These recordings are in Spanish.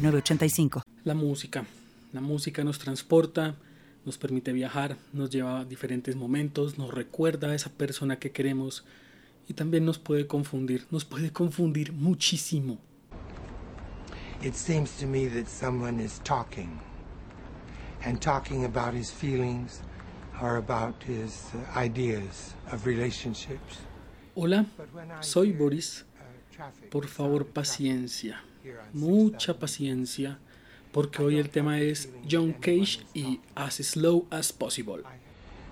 la música. La música nos transporta, nos permite viajar, nos lleva a diferentes momentos, nos recuerda a esa persona que queremos y también nos puede confundir, nos puede confundir muchísimo. It seems to me that someone is talking and talking about his feelings or about his uh, ideas of relationships. Hola, soy Boris. Uh, Por favor, paciencia mucha paciencia porque hoy el tema es John Cage y As Slow as Possible.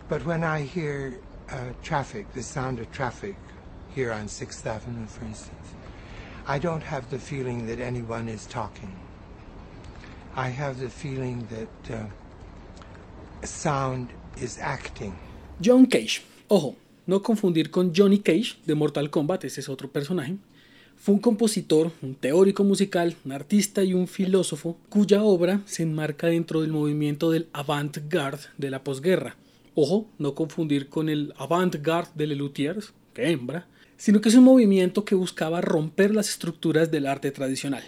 But when I hear uh, traffic, the sound of traffic here on 6th Avenue, for instance, I don't have the feeling that anyone is talking. I have the feeling that uh, sound is acting. John Cage. Ojo, no confundir con Johnny Cage de Mortal Kombat, ese es otro personaje. Fue un compositor, un teórico musical, un artista y un filósofo cuya obra se enmarca dentro del movimiento del avant-garde de la posguerra. Ojo, no confundir con el avant-garde de Lelutiers, que hembra, sino que es un movimiento que buscaba romper las estructuras del arte tradicional.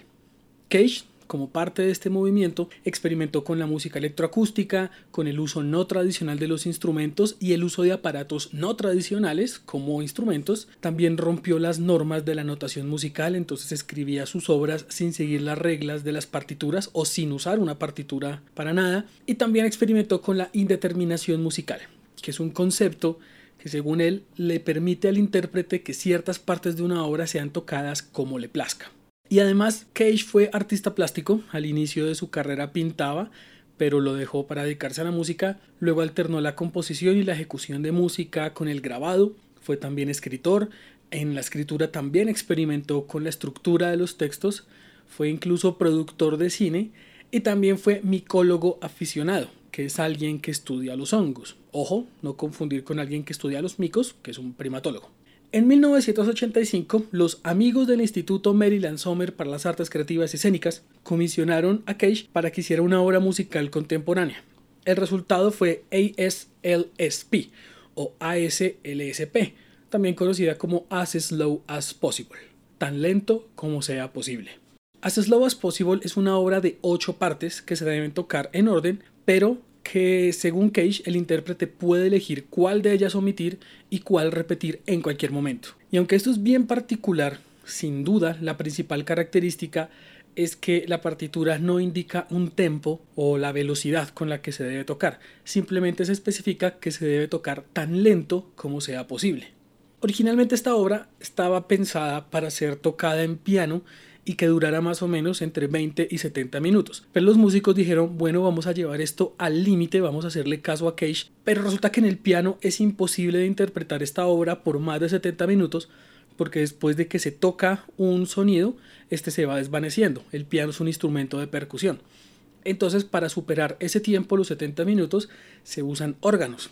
Cage como parte de este movimiento, experimentó con la música electroacústica, con el uso no tradicional de los instrumentos y el uso de aparatos no tradicionales como instrumentos. También rompió las normas de la notación musical, entonces escribía sus obras sin seguir las reglas de las partituras o sin usar una partitura para nada. Y también experimentó con la indeterminación musical, que es un concepto que según él le permite al intérprete que ciertas partes de una obra sean tocadas como le plazca. Y además Cage fue artista plástico, al inicio de su carrera pintaba, pero lo dejó para dedicarse a la música, luego alternó la composición y la ejecución de música con el grabado, fue también escritor, en la escritura también experimentó con la estructura de los textos, fue incluso productor de cine y también fue micólogo aficionado, que es alguien que estudia los hongos. Ojo, no confundir con alguien que estudia los micos, que es un primatólogo. En 1985, los amigos del Instituto Maryland Sommer para las Artes Creativas y Escénicas comisionaron a Cage para que hiciera una obra musical contemporánea. El resultado fue ASLSP o ASLSP, también conocida como As Slow as Possible, tan lento como sea posible. As Slow as Possible es una obra de ocho partes que se deben tocar en orden, pero que según Cage el intérprete puede elegir cuál de ellas omitir y cuál repetir en cualquier momento. Y aunque esto es bien particular, sin duda la principal característica es que la partitura no indica un tempo o la velocidad con la que se debe tocar, simplemente se especifica que se debe tocar tan lento como sea posible. Originalmente esta obra estaba pensada para ser tocada en piano y que durara más o menos entre 20 y 70 minutos. Pero los músicos dijeron, bueno, vamos a llevar esto al límite, vamos a hacerle caso a Cage, pero resulta que en el piano es imposible de interpretar esta obra por más de 70 minutos porque después de que se toca un sonido, este se va desvaneciendo. El piano es un instrumento de percusión. Entonces, para superar ese tiempo, los 70 minutos, se usan órganos.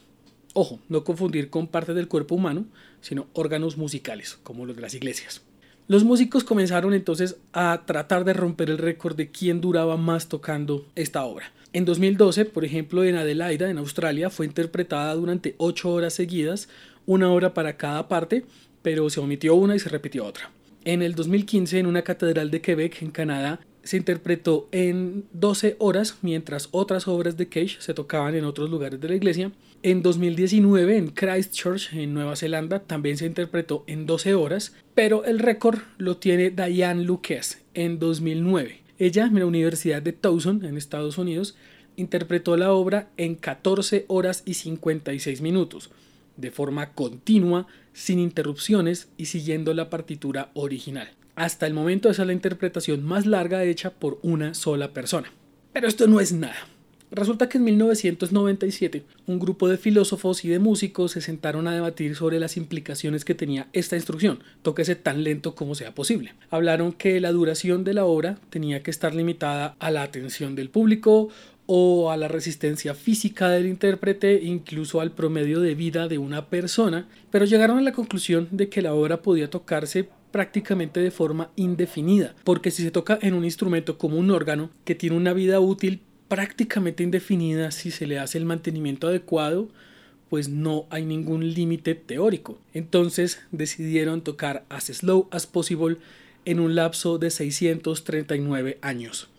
Ojo, no confundir con parte del cuerpo humano, sino órganos musicales, como los de las iglesias. Los músicos comenzaron entonces a tratar de romper el récord de quién duraba más tocando esta obra. En 2012, por ejemplo, en Adelaida, en Australia, fue interpretada durante 8 horas seguidas, una hora para cada parte, pero se omitió una y se repitió otra. En el 2015, en una catedral de Quebec, en Canadá, se interpretó en 12 horas, mientras otras obras de Cage se tocaban en otros lugares de la iglesia. En 2019, en Christchurch, en Nueva Zelanda, también se interpretó en 12 horas, pero el récord lo tiene Diane Lucas en 2009. Ella, en la Universidad de Towson, en Estados Unidos, interpretó la obra en 14 horas y 56 minutos, de forma continua, sin interrupciones y siguiendo la partitura original. Hasta el momento esa es la interpretación más larga hecha por una sola persona. Pero esto no es nada. Resulta que en 1997 un grupo de filósofos y de músicos se sentaron a debatir sobre las implicaciones que tenía esta instrucción, tóquese tan lento como sea posible. Hablaron que la duración de la obra tenía que estar limitada a la atención del público o a la resistencia física del intérprete, incluso al promedio de vida de una persona, pero llegaron a la conclusión de que la obra podía tocarse prácticamente de forma indefinida, porque si se toca en un instrumento como un órgano que tiene una vida útil prácticamente indefinida si se le hace el mantenimiento adecuado, pues no hay ningún límite teórico. Entonces decidieron tocar as slow as possible en un lapso de 639 años.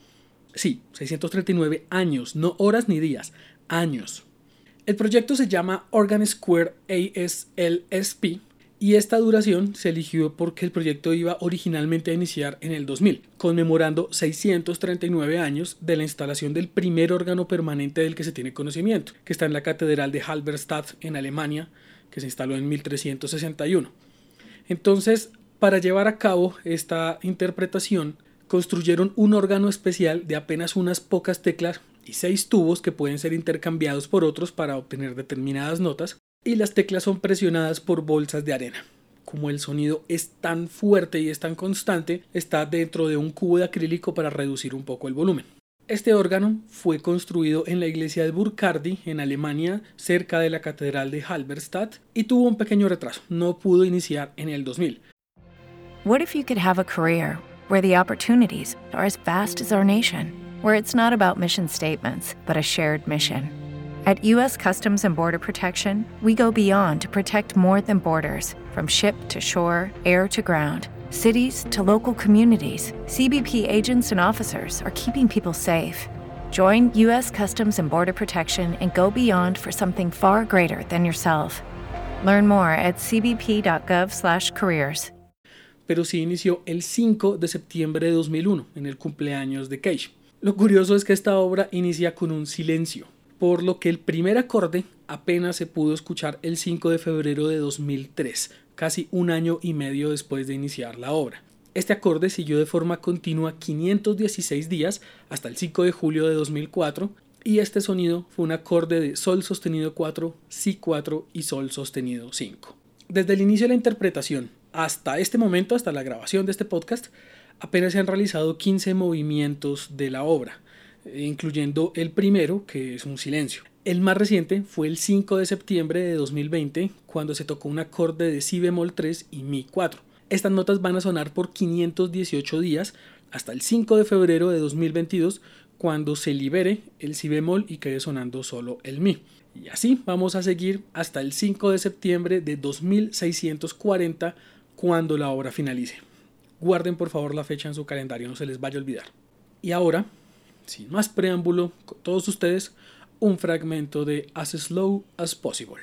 Sí, 639 años, no horas ni días, años. El proyecto se llama Organ Square ASLSP y esta duración se eligió porque el proyecto iba originalmente a iniciar en el 2000, conmemorando 639 años de la instalación del primer órgano permanente del que se tiene conocimiento, que está en la Catedral de Halberstadt en Alemania, que se instaló en 1361. Entonces, para llevar a cabo esta interpretación, construyeron un órgano especial de apenas unas pocas teclas y seis tubos que pueden ser intercambiados por otros para obtener determinadas notas, y las teclas son presionadas por bolsas de arena. Como el sonido es tan fuerte y es tan constante, está dentro de un cubo de acrílico para reducir un poco el volumen. Este órgano fue construido en la iglesia de Burkardi, en Alemania, cerca de la catedral de Halberstadt, y tuvo un pequeño retraso. No pudo iniciar en el 2000. What if you could have a career where the opportunities are as vast as our nation, where it's not about mission statements, but a shared mission? At U.S. Customs and Border Protection, we go beyond to protect more than borders from ship to shore, air to ground, cities to local communities. CBP agents and officers are keeping people safe. Join U.S. Customs and Border Protection and go beyond for something far greater than yourself. Learn more at cbp.gov/careers. Pero sí inició el 5 de septiembre de 2001, en el cumpleaños de Cage. Lo curioso es que esta obra inicia con un silencio por lo que el primer acorde apenas se pudo escuchar el 5 de febrero de 2003, casi un año y medio después de iniciar la obra. Este acorde siguió de forma continua 516 días hasta el 5 de julio de 2004 y este sonido fue un acorde de Sol sostenido 4, Si 4 y Sol sostenido 5. Desde el inicio de la interpretación hasta este momento, hasta la grabación de este podcast, apenas se han realizado 15 movimientos de la obra incluyendo el primero, que es un silencio. El más reciente fue el 5 de septiembre de 2020, cuando se tocó un acorde de Si bemol 3 y Mi 4. Estas notas van a sonar por 518 días hasta el 5 de febrero de 2022, cuando se libere el Si bemol y quede sonando solo el Mi. Y así vamos a seguir hasta el 5 de septiembre de 2640, cuando la obra finalice. Guarden por favor la fecha en su calendario, no se les vaya a olvidar. Y ahora sin más preámbulo, con todos ustedes, un fragmento de As Slow as Possible.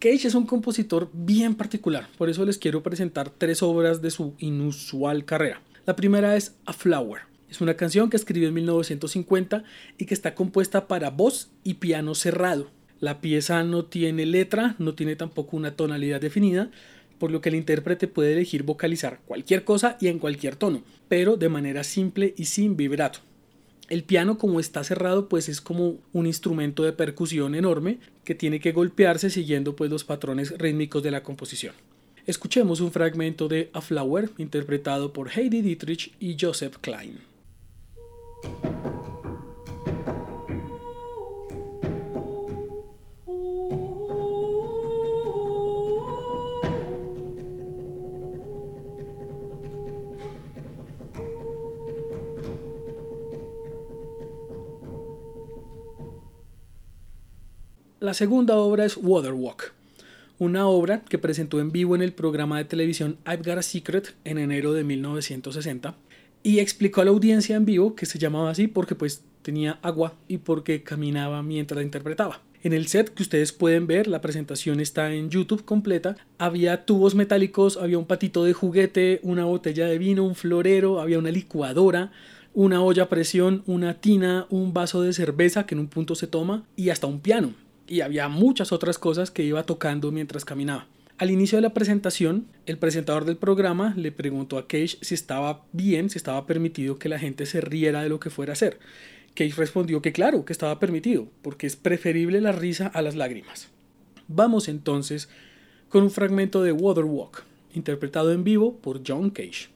Cage es un compositor bien particular, por eso les quiero presentar tres obras de su inusual carrera. La primera es A Flower. Es una canción que escribió en 1950 y que está compuesta para voz y piano cerrado. La pieza no tiene letra, no tiene tampoco una tonalidad definida, por lo que el intérprete puede elegir vocalizar cualquier cosa y en cualquier tono, pero de manera simple y sin vibrato. El piano como está cerrado pues es como un instrumento de percusión enorme que tiene que golpearse siguiendo pues los patrones rítmicos de la composición. Escuchemos un fragmento de A Flower interpretado por Heidi Dietrich y Joseph Klein. La segunda obra es Waterwalk, una obra que presentó en vivo en el programa de televisión I've Got a Secret en enero de 1960 y explicó a la audiencia en vivo que se llamaba así porque pues tenía agua y porque caminaba mientras la interpretaba. En el set que ustedes pueden ver, la presentación está en YouTube completa. Había tubos metálicos, había un patito de juguete, una botella de vino, un florero, había una licuadora, una olla a presión, una tina, un vaso de cerveza que en un punto se toma y hasta un piano. Y había muchas otras cosas que iba tocando mientras caminaba. Al inicio de la presentación, el presentador del programa le preguntó a Cage si estaba bien, si estaba permitido que la gente se riera de lo que fuera a hacer. Cage respondió que claro, que estaba permitido, porque es preferible la risa a las lágrimas. Vamos entonces con un fragmento de Waterwalk, interpretado en vivo por John Cage.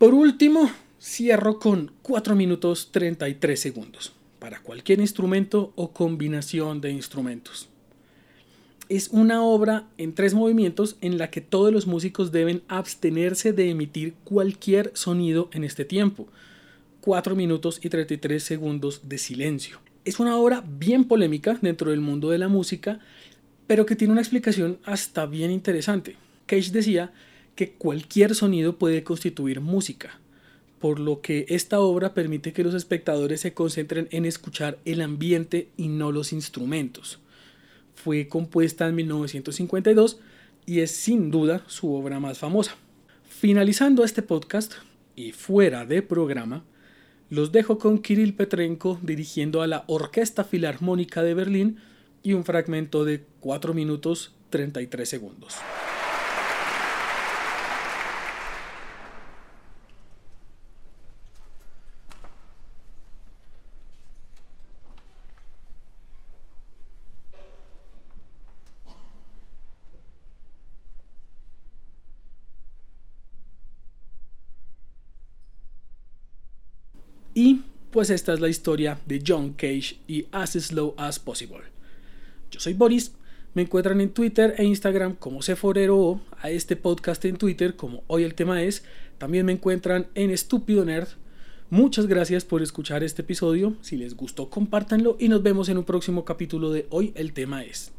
Por último, cierro con 4 minutos 33 segundos para cualquier instrumento o combinación de instrumentos. Es una obra en tres movimientos en la que todos los músicos deben abstenerse de emitir cualquier sonido en este tiempo. 4 minutos y 33 segundos de silencio. Es una obra bien polémica dentro del mundo de la música, pero que tiene una explicación hasta bien interesante. Cage decía que cualquier sonido puede constituir música, por lo que esta obra permite que los espectadores se concentren en escuchar el ambiente y no los instrumentos. Fue compuesta en 1952 y es sin duda su obra más famosa. Finalizando este podcast y fuera de programa, los dejo con Kirill Petrenko dirigiendo a la Orquesta Filarmónica de Berlín y un fragmento de 4 minutos 33 segundos. Y pues esta es la historia de John Cage y As Slow as Possible. Yo soy Boris, me encuentran en Twitter e Instagram como Ceforero o a este podcast en Twitter como hoy el tema es. También me encuentran en Estúpido Nerd. Muchas gracias por escuchar este episodio. Si les gustó, compártanlo y nos vemos en un próximo capítulo de Hoy el tema es.